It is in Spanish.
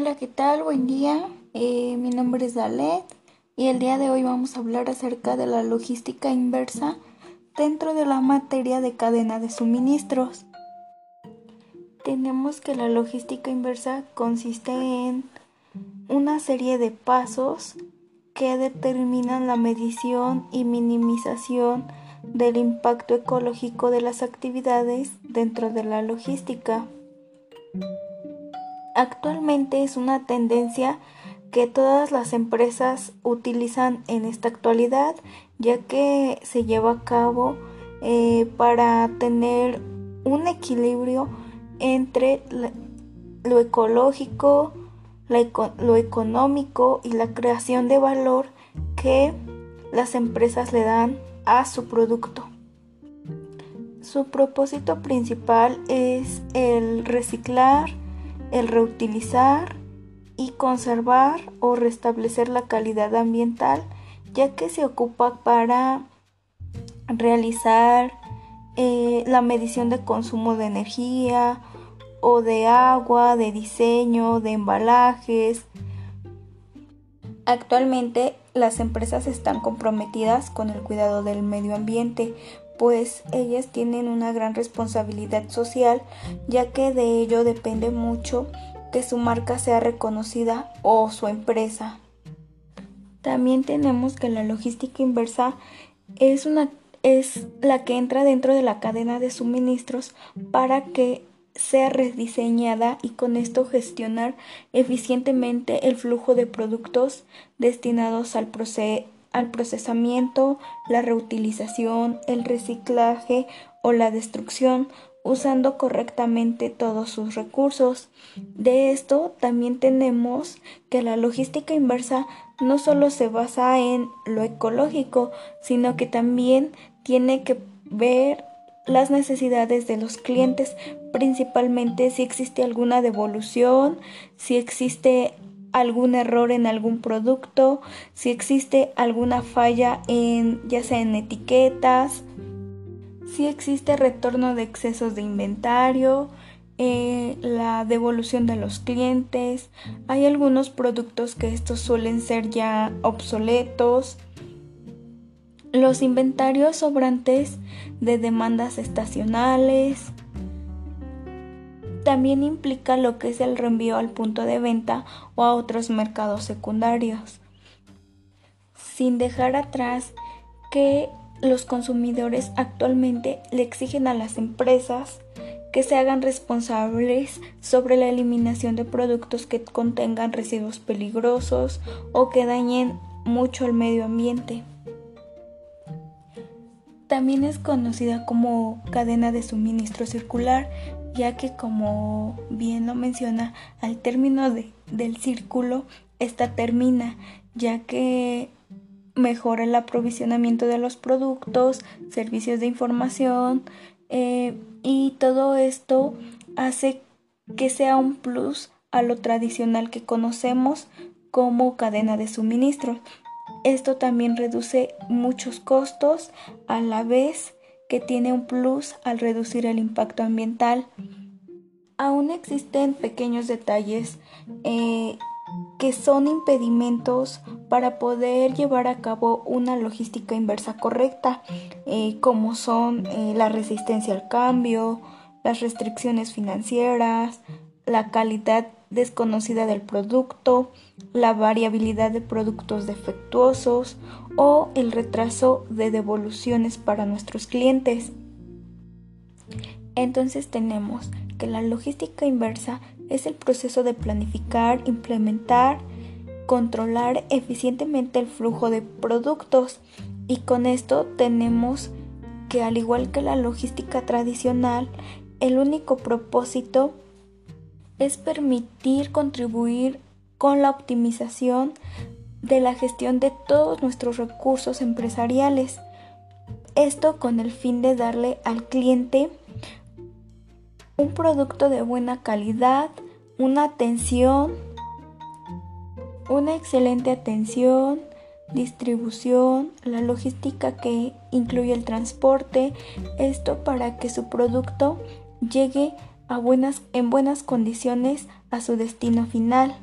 Hola, ¿qué tal? Buen día. Eh, mi nombre es Dalet y el día de hoy vamos a hablar acerca de la logística inversa dentro de la materia de cadena de suministros. Tenemos que la logística inversa consiste en una serie de pasos que determinan la medición y minimización del impacto ecológico de las actividades dentro de la logística. Actualmente es una tendencia que todas las empresas utilizan en esta actualidad, ya que se lleva a cabo eh, para tener un equilibrio entre lo ecológico, lo económico y la creación de valor que las empresas le dan a su producto. Su propósito principal es el reciclar, el reutilizar y conservar o restablecer la calidad ambiental, ya que se ocupa para realizar eh, la medición de consumo de energía o de agua, de diseño, de embalajes. Actualmente las empresas están comprometidas con el cuidado del medio ambiente, pues ellas tienen una gran responsabilidad social, ya que de ello depende mucho que su marca sea reconocida o su empresa. También tenemos que la logística inversa es una es la que entra dentro de la cadena de suministros para que sea rediseñada y con esto gestionar eficientemente el flujo de productos destinados al, al procesamiento, la reutilización, el reciclaje o la destrucción, usando correctamente todos sus recursos. De esto también tenemos que la logística inversa no solo se basa en lo ecológico, sino que también tiene que ver las necesidades de los clientes, principalmente si existe alguna devolución, si existe algún error en algún producto, si existe alguna falla en ya sea en etiquetas, si existe retorno de excesos de inventario, eh, la devolución de los clientes, hay algunos productos que estos suelen ser ya obsoletos, los inventarios sobrantes de demandas estacionales. También implica lo que es el reenvío al punto de venta o a otros mercados secundarios. Sin dejar atrás que los consumidores actualmente le exigen a las empresas que se hagan responsables sobre la eliminación de productos que contengan residuos peligrosos o que dañen mucho el medio ambiente. También es conocida como cadena de suministro circular, ya que como bien lo menciona, al término del círculo, esta termina, ya que mejora el aprovisionamiento de los productos, servicios de información eh, y todo esto hace que sea un plus a lo tradicional que conocemos como cadena de suministro. Esto también reduce muchos costos a la vez que tiene un plus al reducir el impacto ambiental. Aún existen pequeños detalles eh, que son impedimentos para poder llevar a cabo una logística inversa correcta, eh, como son eh, la resistencia al cambio, las restricciones financieras, la calidad desconocida del producto, la variabilidad de productos defectuosos o el retraso de devoluciones para nuestros clientes. Entonces tenemos que la logística inversa es el proceso de planificar, implementar, controlar eficientemente el flujo de productos y con esto tenemos que al igual que la logística tradicional, el único propósito es permitir contribuir con la optimización de la gestión de todos nuestros recursos empresariales. Esto con el fin de darle al cliente un producto de buena calidad, una atención, una excelente atención, distribución, la logística que incluye el transporte, esto para que su producto llegue buenas, en buenas condiciones a su destino final.